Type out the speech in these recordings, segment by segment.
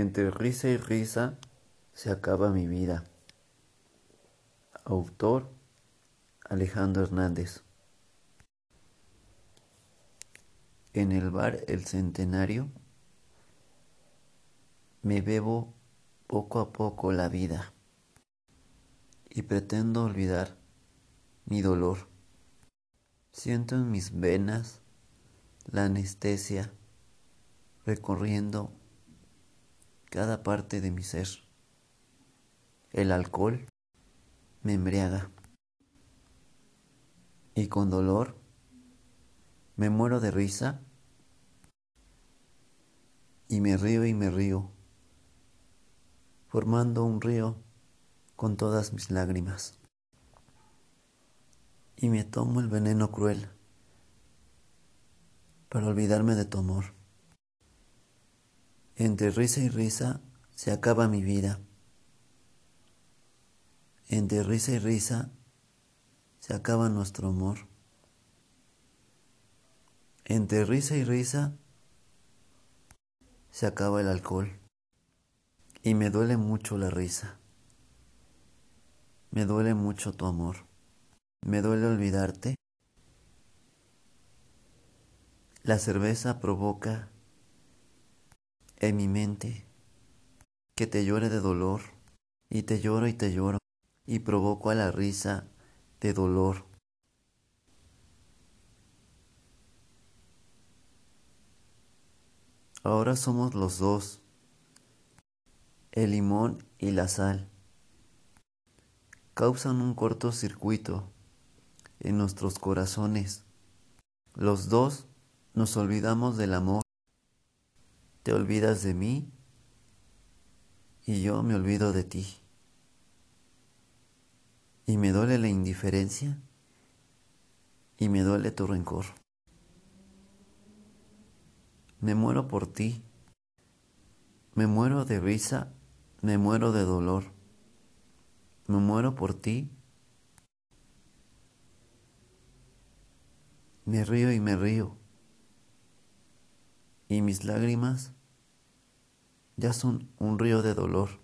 Entre risa y risa se acaba mi vida. Autor Alejandro Hernández. En el bar El Centenario me bebo poco a poco la vida y pretendo olvidar mi dolor. Siento en mis venas la anestesia recorriendo cada parte de mi ser. El alcohol me embriaga. Y con dolor me muero de risa y me río y me río, formando un río con todas mis lágrimas. Y me tomo el veneno cruel para olvidarme de tu amor. Entre risa y risa se acaba mi vida. Entre risa y risa se acaba nuestro amor. Entre risa y risa se acaba el alcohol. Y me duele mucho la risa. Me duele mucho tu amor. Me duele olvidarte. La cerveza provoca en mi mente que te llore de dolor y te lloro y te lloro y provoco a la risa de dolor. Ahora somos los dos, el limón y la sal. Causan un cortocircuito en nuestros corazones. Los dos nos olvidamos del amor te olvidas de mí y yo me olvido de ti. Y me duele la indiferencia y me duele tu rencor. Me muero por ti. Me muero de risa, me muero de dolor. Me muero por ti. Me río y me río y mis lágrimas ya son un río de dolor.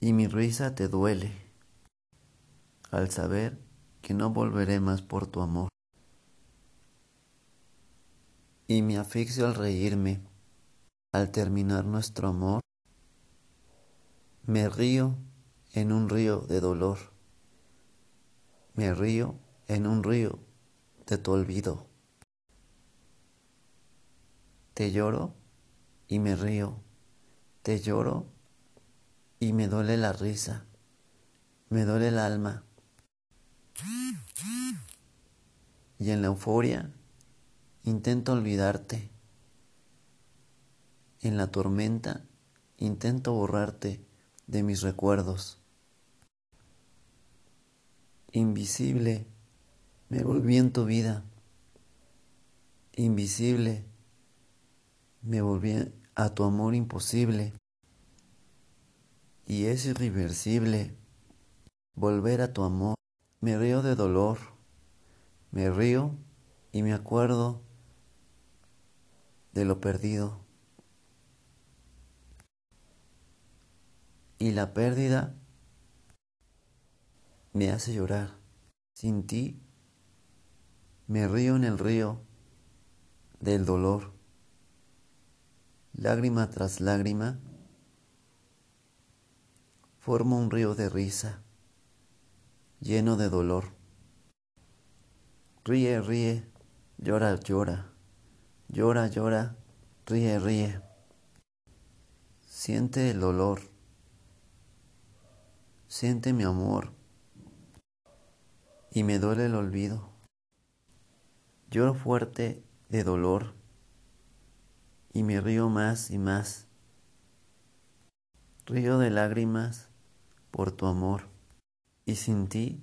Y mi risa te duele al saber que no volveré más por tu amor. Y me asfixio al reírme, al terminar nuestro amor, me río en un río de dolor, me río en un río de tu olvido. Te lloro y me río. Te lloro y me duele la risa. Me duele el alma. Y en la euforia intento olvidarte. En la tormenta intento borrarte de mis recuerdos. Invisible, me volví en tu vida. Invisible me volví a tu amor imposible y es irreversible volver a tu amor. Me río de dolor, me río y me acuerdo de lo perdido. Y la pérdida me hace llorar. Sin ti me río en el río del dolor lágrima tras lágrima, forma un río de risa, lleno de dolor. Ríe, ríe, llora, llora, llora, llora, ríe, ríe. Siente el dolor, siente mi amor y me duele el olvido. Lloro fuerte de dolor y me río más y más. Río de lágrimas por tu amor y sin ti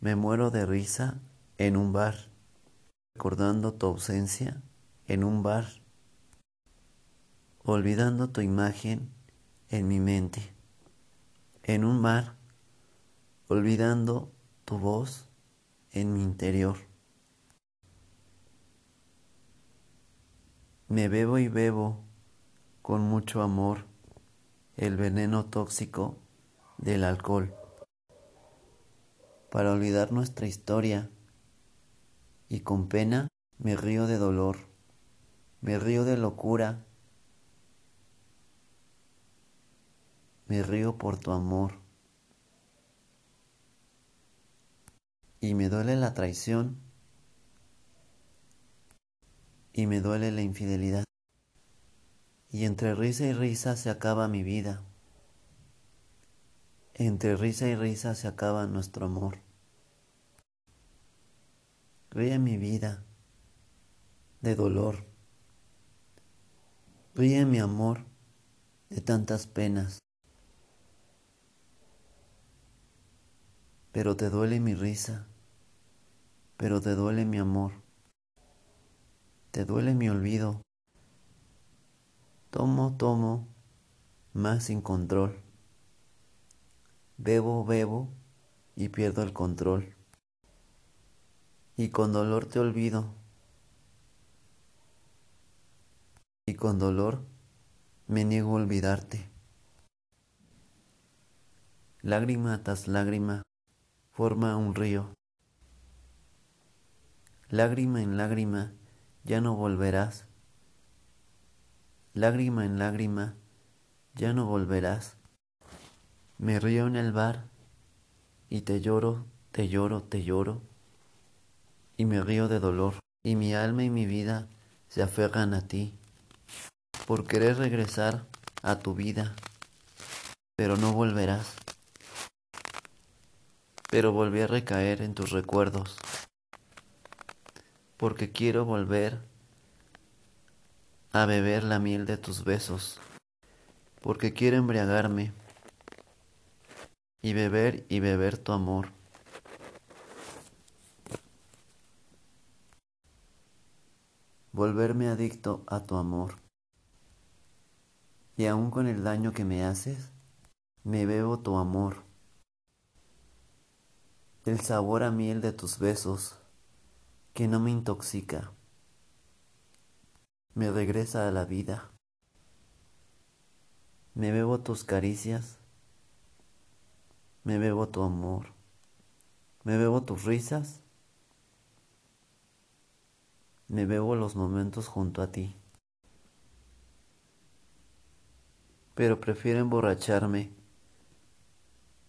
me muero de risa en un bar, recordando tu ausencia en un bar, olvidando tu imagen en mi mente, en un bar, olvidando tu voz en mi interior. Me bebo y bebo con mucho amor el veneno tóxico del alcohol. Para olvidar nuestra historia y con pena me río de dolor, me río de locura, me río por tu amor. Y me duele la traición y me duele la infidelidad. Y entre risa y risa se acaba mi vida. Entre risa y risa se acaba nuestro amor. Ríe mi vida de dolor. Ríe mi amor de tantas penas. Pero te duele mi risa, pero te duele mi amor, te duele mi olvido. Tomo, tomo, más sin control. Bebo, bebo y pierdo el control. Y con dolor te olvido. Y con dolor me niego a olvidarte. Lágrima tras lágrima forma un río. Lágrima en lágrima ya no volverás lágrima en lágrima, ya no volverás. Me río en el bar y te lloro, te lloro, te lloro, y me río de dolor, y mi alma y mi vida se aferran a ti, por querer regresar a tu vida, pero no volverás. Pero volví a recaer en tus recuerdos, porque quiero volver a beber la miel de tus besos, porque quiero embriagarme y beber y beber tu amor. Volverme adicto a tu amor. Y aun con el daño que me haces, me bebo tu amor. El sabor a miel de tus besos, que no me intoxica me regresa a la vida. Me bebo tus caricias, me bebo tu amor, me bebo tus risas, me bebo los momentos junto a ti. Pero prefiero emborracharme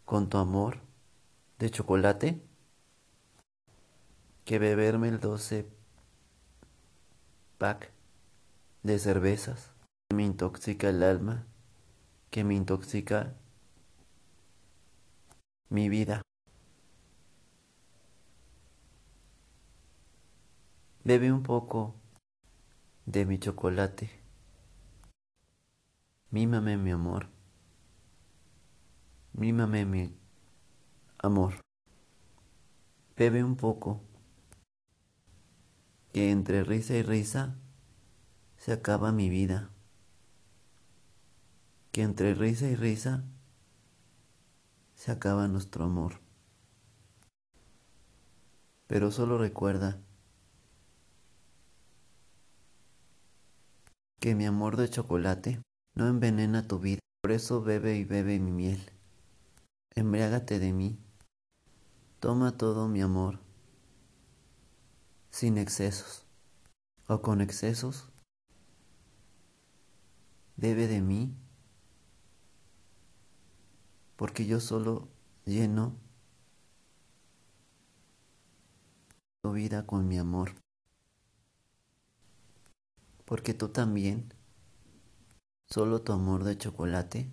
con tu amor de chocolate que beberme el 12 pack de cervezas, que me intoxica el alma, que me intoxica mi vida. Bebe un poco de mi chocolate. Mímame mi amor. Mímame mi amor. Bebe un poco. Que entre risa y risa se acaba mi vida, que entre risa y risa se acaba nuestro amor. Pero solo recuerda que mi amor de chocolate no envenena tu vida, por eso bebe y bebe mi miel. Embriágate de mí, toma todo mi amor, sin excesos, o con excesos bebe de mí, porque yo solo lleno tu vida con mi amor, porque tú también, solo tu amor de chocolate,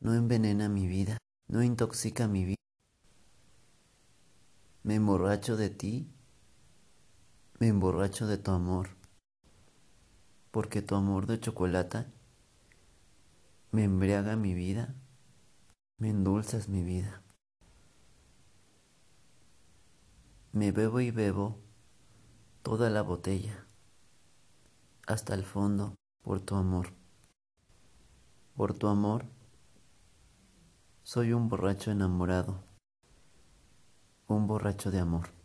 no envenena mi vida, no intoxica mi vida. Me emborracho de ti, me emborracho de tu amor, porque tu amor de chocolate me embriaga mi vida, me endulzas mi vida. Me bebo y bebo toda la botella, hasta el fondo, por tu amor. Por tu amor, soy un borracho enamorado, un borracho de amor.